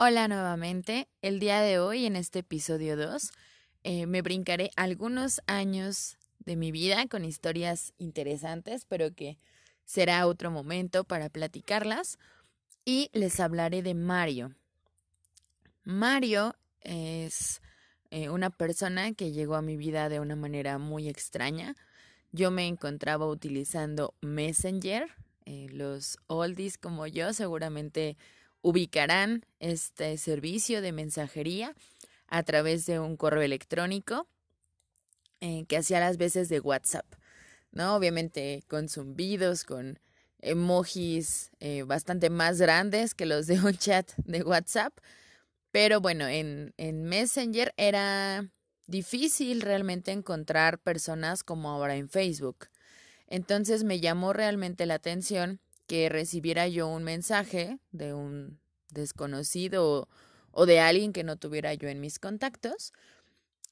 Hola nuevamente. El día de hoy, en este episodio 2, eh, me brincaré algunos años de mi vida con historias interesantes, pero que será otro momento para platicarlas. Y les hablaré de Mario. Mario es eh, una persona que llegó a mi vida de una manera muy extraña. Yo me encontraba utilizando Messenger. Eh, los oldies como yo seguramente ubicarán este servicio de mensajería a través de un correo electrónico eh, que hacía las veces de WhatsApp, ¿no? Obviamente con zumbidos, con emojis eh, bastante más grandes que los de un chat de WhatsApp, pero bueno, en, en Messenger era difícil realmente encontrar personas como ahora en Facebook. Entonces me llamó realmente la atención que recibiera yo un mensaje de un desconocido o, de alguien que no tuviera yo en mis contactos.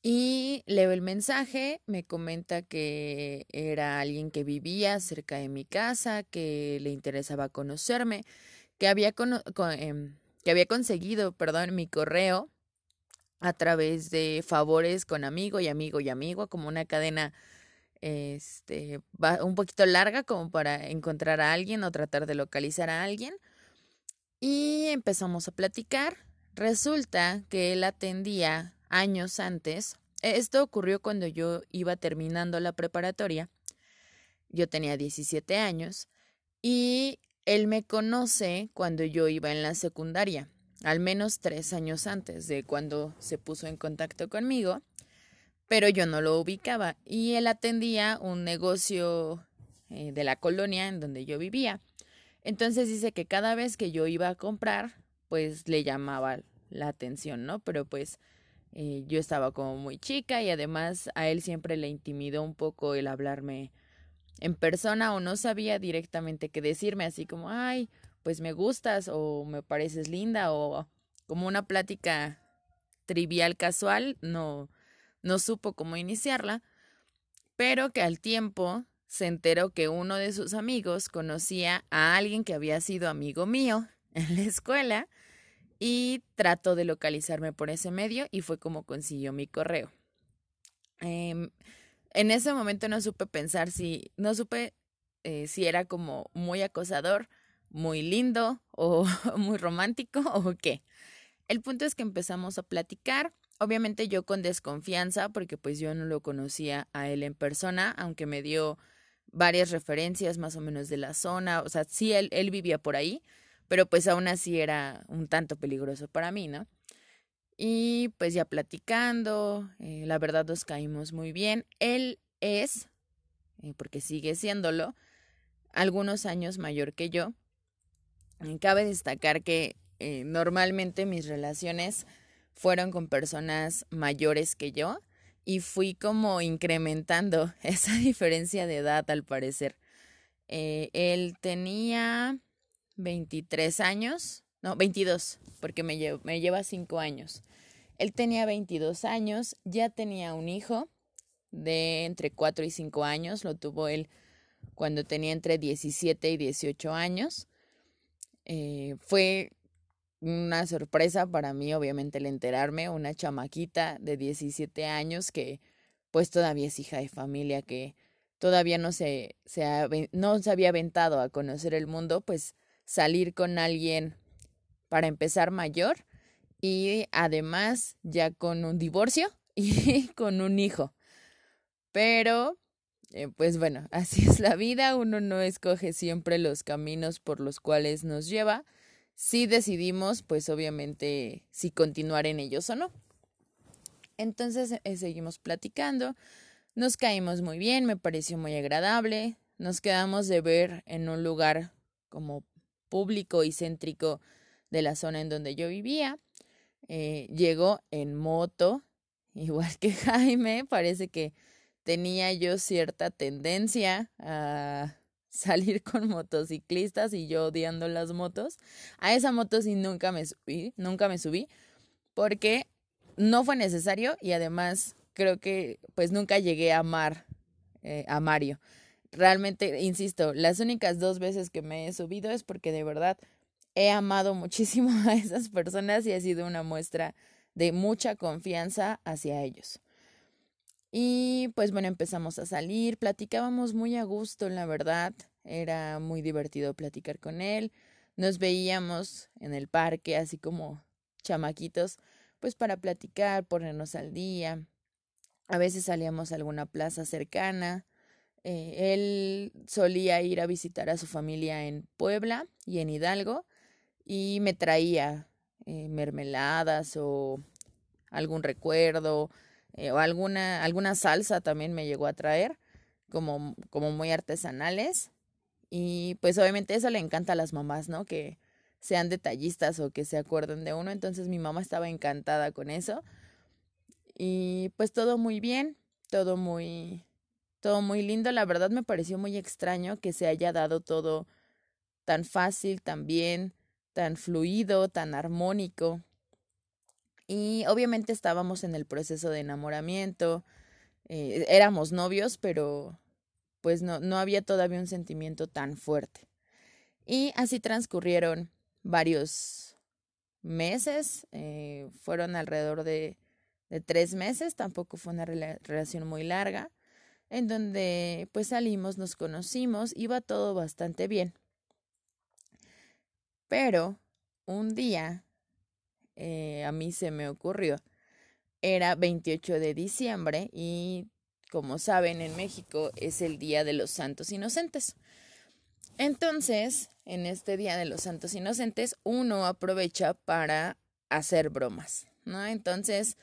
Y leo el mensaje, me comenta que era alguien que vivía cerca de mi casa, que le interesaba conocerme, que había, em, que había conseguido, perdón, mi correo a través de favores con amigo y amigo y amigo, como una cadena este, un poquito larga como para encontrar a alguien o tratar de localizar a alguien. Y empezamos a platicar. Resulta que él atendía años antes. Esto ocurrió cuando yo iba terminando la preparatoria. Yo tenía 17 años y él me conoce cuando yo iba en la secundaria, al menos tres años antes de cuando se puso en contacto conmigo pero yo no lo ubicaba y él atendía un negocio eh, de la colonia en donde yo vivía. Entonces dice que cada vez que yo iba a comprar, pues le llamaba la atención, ¿no? Pero pues eh, yo estaba como muy chica y además a él siempre le intimidó un poco el hablarme en persona o no sabía directamente qué decirme, así como, ay, pues me gustas o me pareces linda o como una plática trivial casual, no, no supo cómo iniciarla, pero que al tiempo se enteró que uno de sus amigos conocía a alguien que había sido amigo mío en la escuela y trató de localizarme por ese medio y fue como consiguió mi correo. Em, en ese momento no supe pensar si, no supe eh, si era como muy acosador, muy lindo o muy romántico o qué. El punto es que empezamos a platicar Obviamente yo con desconfianza, porque pues yo no lo conocía a él en persona, aunque me dio varias referencias más o menos de la zona, o sea, sí, él, él vivía por ahí, pero pues aún así era un tanto peligroso para mí, ¿no? Y pues ya platicando, eh, la verdad nos caímos muy bien. Él es, eh, porque sigue siéndolo, algunos años mayor que yo. cabe destacar que eh, normalmente mis relaciones fueron con personas mayores que yo y fui como incrementando esa diferencia de edad al parecer. Eh, él tenía 23 años, no, 22, porque me, me lleva 5 años. Él tenía 22 años, ya tenía un hijo de entre 4 y 5 años, lo tuvo él cuando tenía entre 17 y 18 años. Eh, fue una sorpresa para mí, obviamente, el enterarme, una chamaquita de 17 años que pues todavía es hija de familia, que todavía no se, se no se había aventado a conocer el mundo, pues salir con alguien para empezar mayor y además ya con un divorcio y con un hijo. Pero, eh, pues bueno, así es la vida, uno no escoge siempre los caminos por los cuales nos lleva si decidimos, pues obviamente, si continuar en ellos o no. Entonces eh, seguimos platicando, nos caímos muy bien, me pareció muy agradable, nos quedamos de ver en un lugar como público y céntrico de la zona en donde yo vivía. Eh, llegó en moto, igual que Jaime, parece que tenía yo cierta tendencia a salir con motociclistas y yo odiando las motos. A esa moto sí nunca me subí, nunca me subí, porque no fue necesario y además creo que pues nunca llegué a amar eh, a Mario. Realmente, insisto, las únicas dos veces que me he subido es porque de verdad he amado muchísimo a esas personas y ha sido una muestra de mucha confianza hacia ellos. Y pues bueno, empezamos a salir, platicábamos muy a gusto, la verdad, era muy divertido platicar con él, nos veíamos en el parque, así como chamaquitos, pues para platicar, ponernos al día. A veces salíamos a alguna plaza cercana. Eh, él solía ir a visitar a su familia en Puebla y en Hidalgo y me traía eh, mermeladas o algún recuerdo eh, o alguna, alguna salsa también me llegó a traer como, como muy artesanales y pues obviamente eso le encanta a las mamás, ¿no? Que sean detallistas o que se acuerden de uno. Entonces mi mamá estaba encantada con eso. Y pues todo muy bien, todo muy, todo muy lindo. La verdad me pareció muy extraño que se haya dado todo tan fácil, tan bien, tan fluido, tan armónico. Y obviamente estábamos en el proceso de enamoramiento. Eh, éramos novios, pero pues no, no había todavía un sentimiento tan fuerte. Y así transcurrieron varios meses, eh, fueron alrededor de, de, tres meses, tampoco fue una relación muy larga, en donde pues salimos, nos conocimos, iba todo bastante bien. Pero un día eh, a mí se me ocurrió, era 28 de diciembre y como saben en México es el Día de los Santos Inocentes. Entonces, en este Día de los Santos Inocentes, uno aprovecha para hacer bromas, ¿no? Entonces,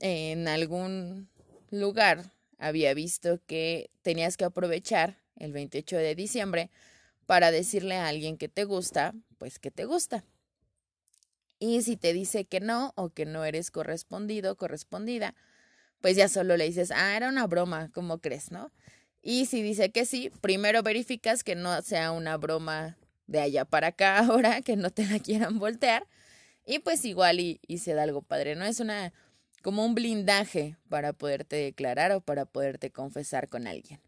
en algún lugar había visto que tenías que aprovechar el 28 de diciembre para decirle a alguien que te gusta, pues que te gusta. Y si te dice que no o que no eres correspondido, correspondida, pues ya solo le dices, ah, era una broma, ¿cómo crees, no? Y si dice que sí, primero verificas que no sea una broma de allá para acá ahora, que no te la quieran voltear. Y pues igual y, se da algo padre, ¿no? Es una como un blindaje para poderte declarar o para poderte confesar con alguien.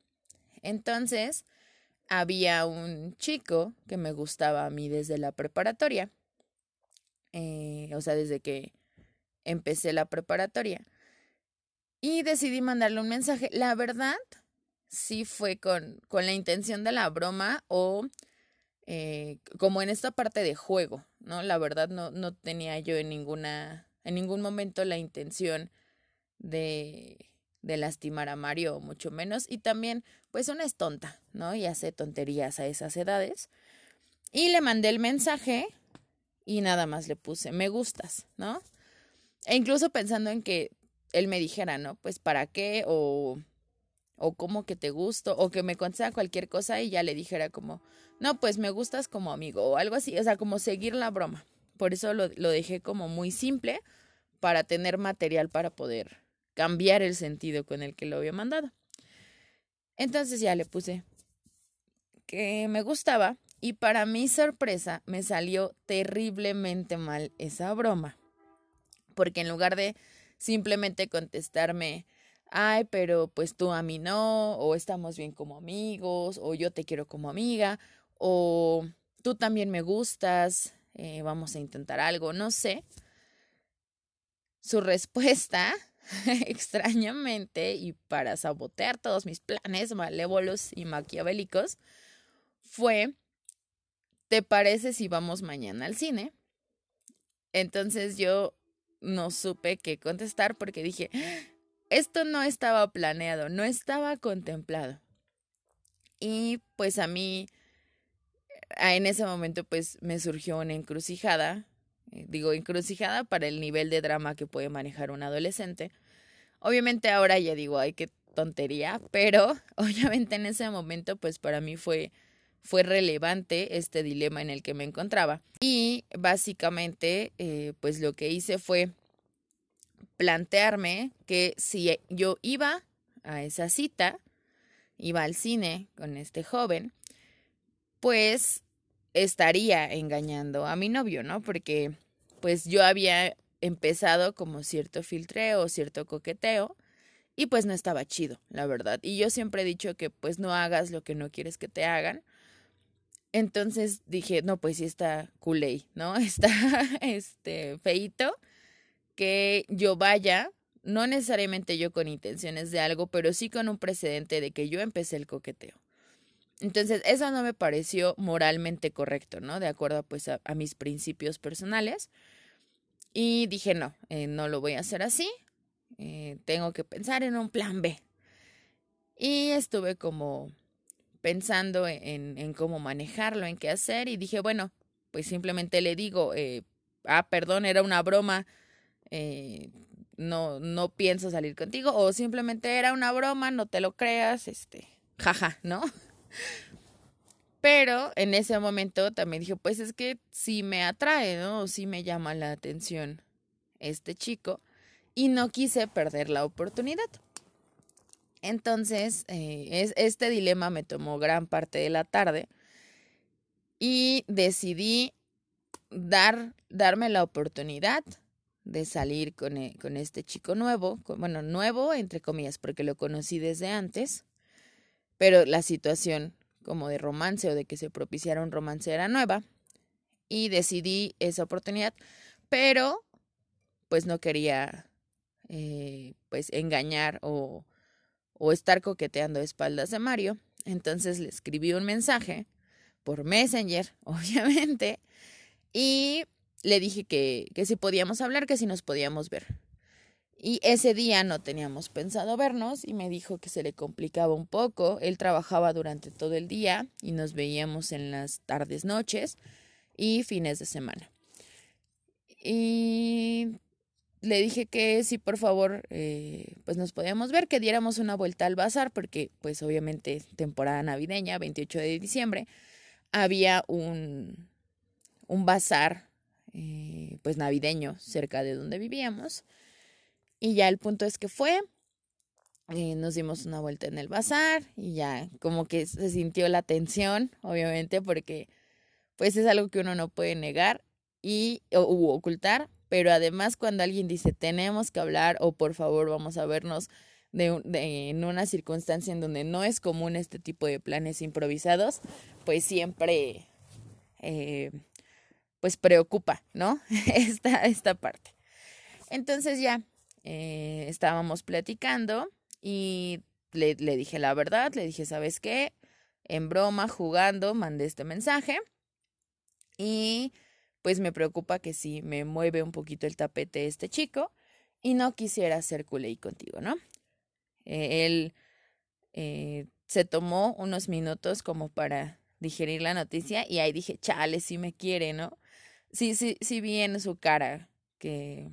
Entonces, había un chico que me gustaba a mí desde la preparatoria, eh, o sea, desde que empecé la preparatoria. Y decidí mandarle un mensaje. La verdad, sí fue con, con la intención de la broma o eh, como en esta parte de juego, ¿no? La verdad no, no tenía yo en ninguna, en ningún momento la intención de, de lastimar a Mario, mucho menos. Y también, pues una es tonta, ¿no? Y hace tonterías a esas edades. Y le mandé el mensaje y nada más le puse, me gustas, ¿no? E incluso pensando en que él me dijera, ¿no? Pues para qué o o como que te gusto, o que me contara cualquier cosa y ya le dijera como, no, pues me gustas como amigo, o algo así, o sea, como seguir la broma. Por eso lo, lo dejé como muy simple para tener material para poder cambiar el sentido con el que lo había mandado. Entonces ya le puse que me gustaba y para mi sorpresa me salió terriblemente mal esa broma. Porque en lugar de simplemente contestarme, ay, pero pues tú a mí no, o estamos bien como amigos, o yo te quiero como amiga, o tú también me gustas, eh, vamos a intentar algo, no sé. Su respuesta, extrañamente, y para sabotear todos mis planes malévolos y maquiavélicos, fue, ¿te parece si vamos mañana al cine? Entonces yo no supe qué contestar porque dije, esto no estaba planeado, no estaba contemplado. Y pues a mí, en ese momento, pues me surgió una encrucijada, eh, digo encrucijada para el nivel de drama que puede manejar un adolescente. Obviamente ahora ya digo, ay, qué tontería, pero obviamente en ese momento, pues para mí fue fue relevante este dilema en el que me encontraba. Y básicamente, eh, pues lo que hice fue plantearme que si yo iba a esa cita, iba al cine con este joven, pues estaría engañando a mi novio, ¿no? Porque pues yo había empezado como cierto filtreo, cierto coqueteo, y pues no estaba chido, la verdad. Y yo siempre he dicho que pues no hagas lo que no quieres que te hagan. Entonces dije, no, pues sí está culé, ¿no? Está este feito que yo vaya, no necesariamente yo con intenciones de algo, pero sí con un precedente de que yo empecé el coqueteo. Entonces, eso no me pareció moralmente correcto, ¿no? De acuerdo pues a, mis principios personales. Y dije, no, eh, no lo voy a hacer así. Eh, tengo que pensar en un plan B. Y estuve como pensando en, en, cómo manejarlo, en qué hacer. Y dije, bueno, pues simplemente le digo, eh, ah, perdón, era una broma. no, no pienso salir contigo. O simplemente era una broma, no te lo creas, este, jaja, ¿no? Pero en ese momento también dije, pues es que sí me atrae, ¿no? Sí me llama la atención este chico y no quise perder la oportunidad. Entonces, eh, es, este dilema me tomó gran parte de la tarde y decidí dar, darme la oportunidad de salir con, e, con este chico nuevo, bueno, nuevo entre comillas, porque lo conocí desde antes, pero la situación como de romance o de que se propiciara un romance era nueva y decidí esa oportunidad, pero pues no quería eh, pues engañar o, o estar coqueteando a espaldas de Mario. Entonces le escribí un mensaje por Messenger, obviamente, y le dije que, que si podíamos hablar, que si nos podíamos ver. Y ese día no teníamos pensado vernos y me dijo que se le complicaba un poco. Él trabajaba durante todo el día y nos veíamos en las tardes, noches y fines de semana. Y le dije que si por favor eh, pues nos podíamos ver, que diéramos una vuelta al bazar porque pues obviamente temporada navideña, 28 de diciembre, había un, un bazar eh, pues navideño cerca de donde vivíamos y ya el punto es que fue, eh, nos dimos una vuelta en el bazar y ya como que se sintió la tensión, obviamente, porque pues es algo que uno no puede negar y o, ocultar, pero además cuando alguien dice tenemos que hablar o por favor vamos a vernos de, en una circunstancia en donde no es común este tipo de planes improvisados, pues siempre eh, pues preocupa, ¿no? esta, esta parte. Entonces ya, eh, estábamos platicando y le, le dije la verdad, le dije, ¿sabes qué? En broma, jugando, mandé este mensaje y pues me preocupa que si me mueve un poquito el tapete este chico y no quisiera hacer culé contigo, ¿no? Eh, él eh, se tomó unos minutos como para digerir la noticia y ahí dije, chale, si me quiere, ¿no? Sí, sí, sí vi en su cara que,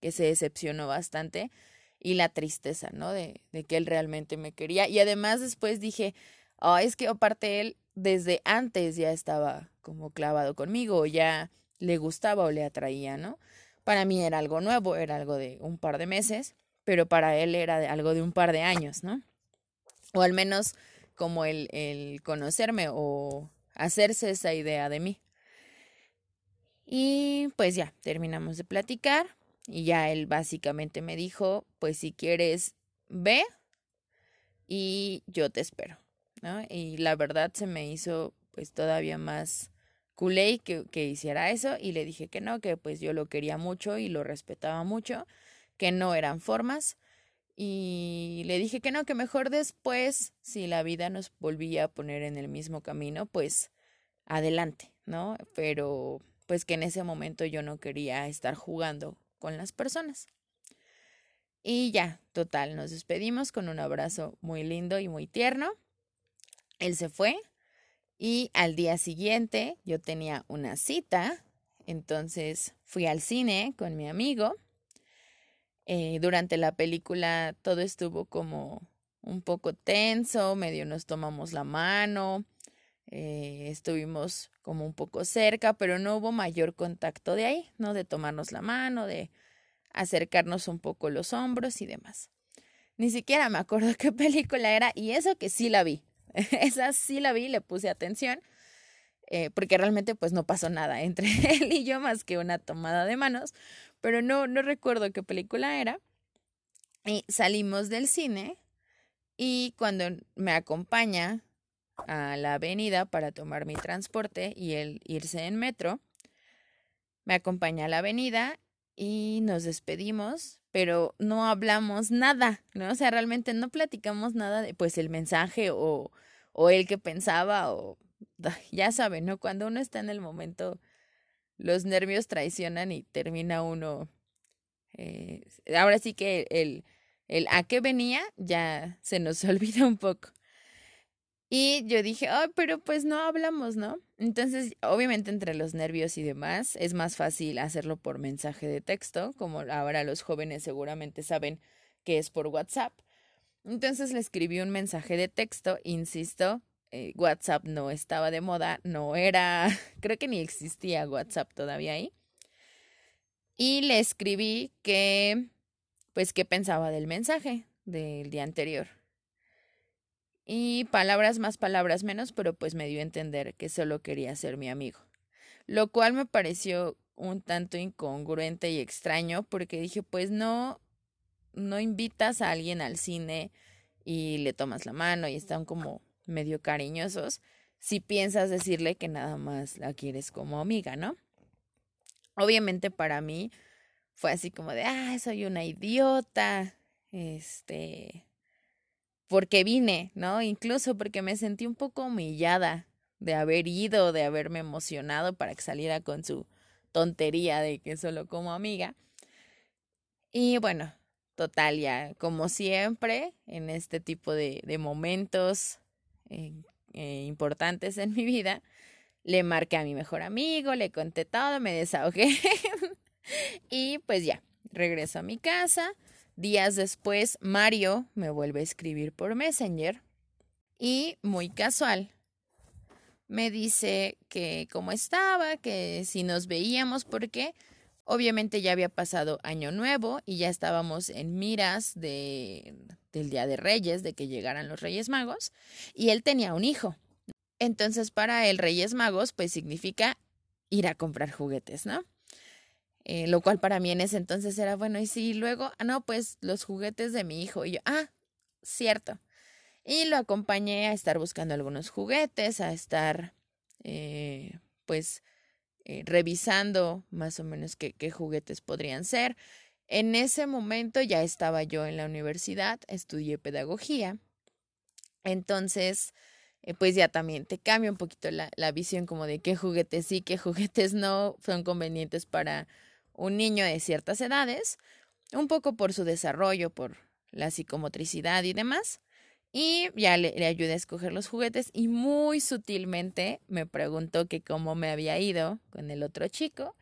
que se decepcionó bastante y la tristeza, ¿no? De, de que él realmente me quería. Y además después dije, oh, es que aparte él desde antes ya estaba como clavado conmigo, ya le gustaba o le atraía, ¿no? Para mí era algo nuevo, era algo de un par de meses, pero para él era algo de un par de años, ¿no? O al menos como el, el conocerme o hacerse esa idea de mí. Y pues ya, terminamos de platicar. Y ya él básicamente me dijo, pues si quieres, ve y yo te espero, ¿no? Y la verdad se me hizo pues todavía más que, que hiciera eso y le dije que no, que pues yo lo quería mucho y lo respetaba mucho, que no eran formas y le dije que no, que mejor después, si la vida nos volvía a poner en el mismo camino, pues adelante, ¿no? Pero pues que en ese momento yo no quería estar jugando con las personas. Y ya, total, nos despedimos con un abrazo muy lindo y muy tierno. Él se fue y al día siguiente yo tenía una cita, entonces fui al cine con mi amigo. Eh, durante la película todo estuvo como un poco tenso, medio nos tomamos la mano, eh, estuvimos como un poco cerca, pero no hubo mayor contacto de ahí, ¿no? De tomarnos la mano, de acercarnos un poco los hombros y demás. Ni siquiera me acuerdo qué película era y eso que sí la vi. Esa sí la vi, le puse atención, eh, porque realmente pues no pasó nada entre él y yo más que una tomada de manos, pero no, no recuerdo qué película era. Y salimos del cine y cuando me acompaña a la avenida para tomar mi transporte y él irse en metro. Me acompaña a la avenida y nos despedimos, pero no hablamos nada, ¿no? O sea, realmente no platicamos nada de pues el mensaje o, o él que pensaba o ya saben, ¿no? Cuando uno está en el momento, los nervios traicionan y termina uno. Eh, ahora sí que el, el a qué venía ya se nos olvida un poco. Y yo dije, oh, pero pues no hablamos, ¿no? Entonces, obviamente entre los nervios y demás, es más fácil hacerlo por mensaje de texto, como ahora los jóvenes seguramente saben que es por WhatsApp. Entonces le escribí un mensaje de texto, insisto, eh, WhatsApp no estaba de moda, no era, creo que ni existía WhatsApp todavía ahí. Y le escribí que, pues, qué pensaba del mensaje del día anterior. Y palabras más, palabras menos, pero pues me dio a entender que solo quería ser mi amigo. Lo cual me pareció un tanto incongruente y extraño porque dije, pues no, no invitas a alguien al cine y le tomas la mano y están como medio cariñosos si piensas decirle que nada más la quieres como amiga, ¿no? Obviamente para mí fue así como de, ah, soy una idiota, este, porque vine, ¿no? Incluso porque me sentí un poco humillada de haber ido, de haberme emocionado para que saliera con su tontería de que solo como amiga. Y bueno, total, ya como siempre, en este tipo de, de momentos eh, eh, importantes en mi vida, le marqué a mi mejor amigo, le conté todo, me desahogué y pues ya, regreso a mi casa. Días después, Mario me vuelve a escribir por Messenger y, muy casual, me dice que cómo estaba, que si nos veíamos, porque obviamente ya había pasado Año Nuevo y ya estábamos en miras de, del Día de Reyes, de que llegaran los Reyes Magos, y él tenía un hijo. Entonces, para él, Reyes Magos, pues significa ir a comprar juguetes, ¿no? Eh, lo cual para mí en ese entonces era bueno. Y si luego, ah, no, pues los juguetes de mi hijo. Y yo, ah, cierto. Y lo acompañé a estar buscando algunos juguetes, a estar, eh, pues, eh, revisando más o menos qué, juguetes podrían ser. En ese momento ya estaba yo en la universidad, estudié pedagogía. Entonces, pues ya también te cambia un poquito la, la visión como de qué juguetes sí, qué juguetes no son convenientes para un niño de ciertas edades, un poco por su desarrollo, por la psicomotricidad y demás. Y ya le, le, ayudé a escoger los juguetes y muy sutilmente me preguntó que cómo me había ido con el otro chico.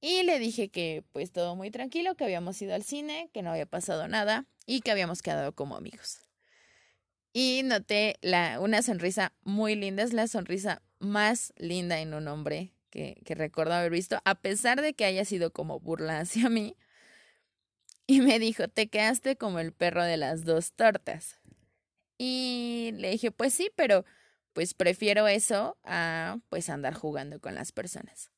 Y le dije que pues todo muy tranquilo, que habíamos ido al cine, que no había pasado nada y que habíamos quedado como amigos. Y noté la, una sonrisa muy linda, es la sonrisa más linda en un hombre que, recuerdo haber visto, a pesar de que haya sido como burla hacia mí. Y me dijo, te quedaste como el perro de las dos tortas. Y le dije, pues sí, pero pues prefiero eso a pues andar jugando con las personas.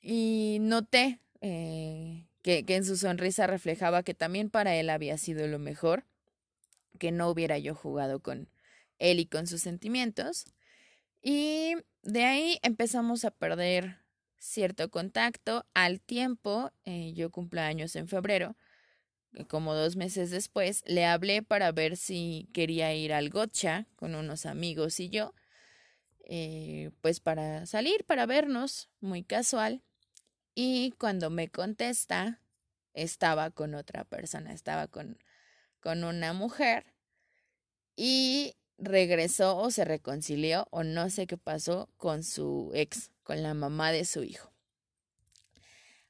Y noté eh, que, que en su sonrisa reflejaba que también para él había sido lo mejor, que no hubiera yo jugado con él y con sus sentimientos. Y de ahí empezamos a perder cierto contacto. Al tiempo, eh, yo años en febrero, como dos meses después, le hablé para ver si quería ir al gotcha con unos amigos y yo, eh, pues para salir, para vernos, muy casual. Y cuando me contesta, estaba con otra persona, estaba con, con una mujer. Y regresó o se reconcilió o no sé qué pasó con su ex, con la mamá de su hijo.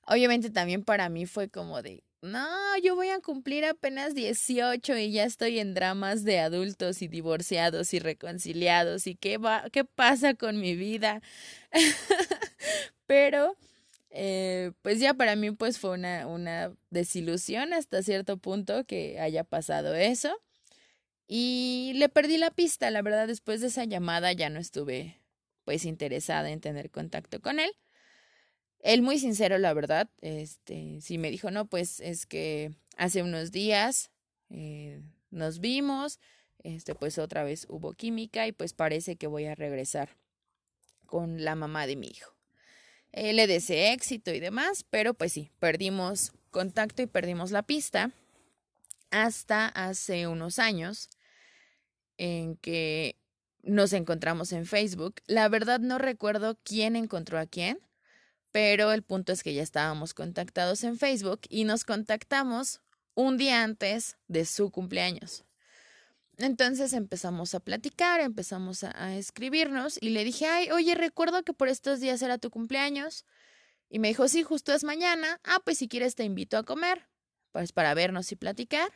Obviamente también para mí fue como de, no, yo voy a cumplir apenas 18 y ya estoy en dramas de adultos y divorciados y reconciliados y qué va, qué pasa con mi vida. Pero eh, pues ya para mí pues fue una, una desilusión hasta cierto punto que haya pasado eso. Y le perdí la pista, la verdad, después de esa llamada ya no estuve pues interesada en tener contacto con él. Él muy sincero, la verdad, este, sí me dijo, no, pues es que hace unos días eh, nos vimos, este, pues otra vez hubo química y pues parece que voy a regresar con la mamá de mi hijo. Eh, le deseé éxito y demás, pero pues sí, perdimos contacto y perdimos la pista hasta hace unos años en que nos encontramos en Facebook. La verdad no recuerdo quién encontró a quién, pero el punto es que ya estábamos contactados en Facebook y nos contactamos un día antes de su cumpleaños. Entonces empezamos a platicar, empezamos a, escribirnos y le dije, ay, oye, recuerdo que por estos días era tu cumpleaños. Y me dijo, sí, justo es mañana. Ah, pues si quieres te invito a comer, pues para vernos y platicar.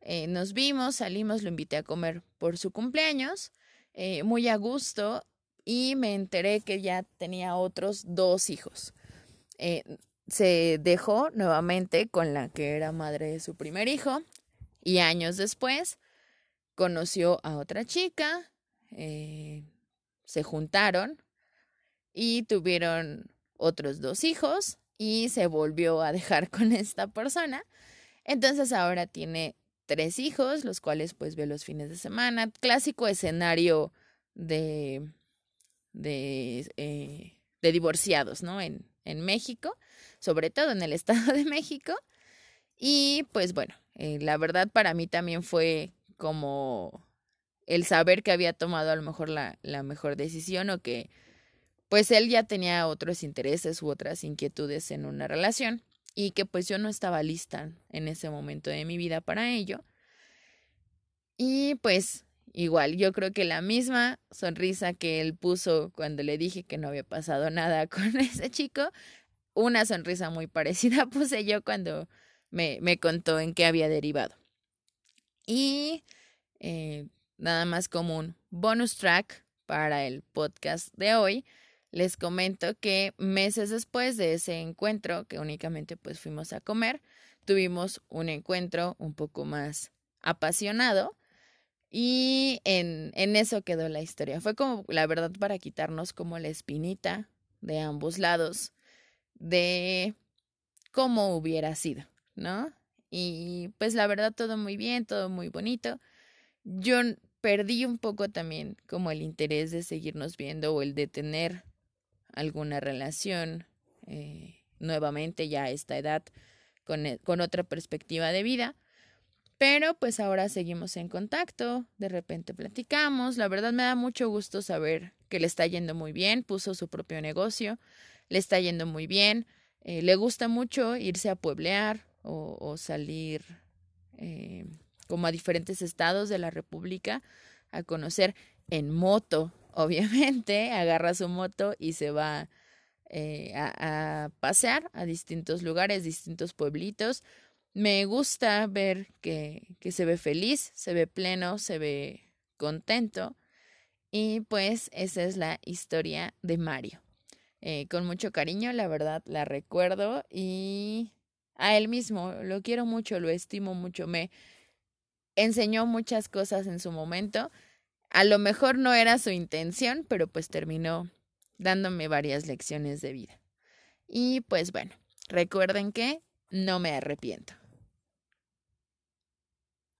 Eh, nos vimos, salimos, lo invité a comer por su cumpleaños, eh, muy a gusto, y me enteré que ya tenía otros dos hijos. Eh, se dejó nuevamente con la que era madre de su primer hijo, y años después conoció a otra chica, eh, se juntaron y tuvieron otros dos hijos y se volvió a dejar con esta persona. Entonces ahora tiene tres hijos, los cuales pues ve los fines de semana. Clásico escenario de, de, eh, de divorciados, ¿no? En, en México, sobre todo en el Estado de México. Y pues bueno, eh, la verdad para mí también fue como el saber que había tomado a lo mejor la, la mejor decisión o que pues él ya tenía otros intereses u otras inquietudes en una relación y que pues yo no estaba lista en ese momento de mi vida para ello. Y pues igual, yo creo que la misma sonrisa que él puso cuando le dije que no había pasado nada con ese chico, una sonrisa muy parecida puse yo cuando me, me contó en qué había derivado. Y eh, nada más como un bonus track para el podcast de hoy, les comento que meses después de ese encuentro, que únicamente pues fuimos a comer, tuvimos un encuentro un poco más apasionado y en, en eso quedó la historia. Fue como, la verdad, para quitarnos como la espinita de ambos lados de cómo hubiera sido, ¿no? Y pues la verdad todo muy bien, todo muy bonito. Yo perdí un poco también como el interés de seguirnos viendo o el de tener alguna relación eh, nuevamente ya a esta edad con, e, con otra perspectiva de vida. Pero pues ahora seguimos en contacto, de repente platicamos, la verdad me da mucho gusto saber que le está yendo muy bien, puso su propio negocio, le está yendo muy bien, eh, le gusta mucho irse a pueblear, o, salir eh, como a diferentes estados de la República a conocer en moto, obviamente, agarra su moto y se va eh, a, a, pasear a distintos lugares, distintos pueblitos. Me gusta ver que, se ve feliz, se ve pleno, se ve contento. Y pues esa es la historia de Mario. Eh, con mucho cariño, la verdad, la recuerdo y a él mismo. Lo quiero mucho, lo estimo mucho. Me enseñó muchas cosas en su momento. A lo mejor no era su intención, pero pues terminó dándome varias lecciones de vida. Y pues bueno, recuerden que no me arrepiento.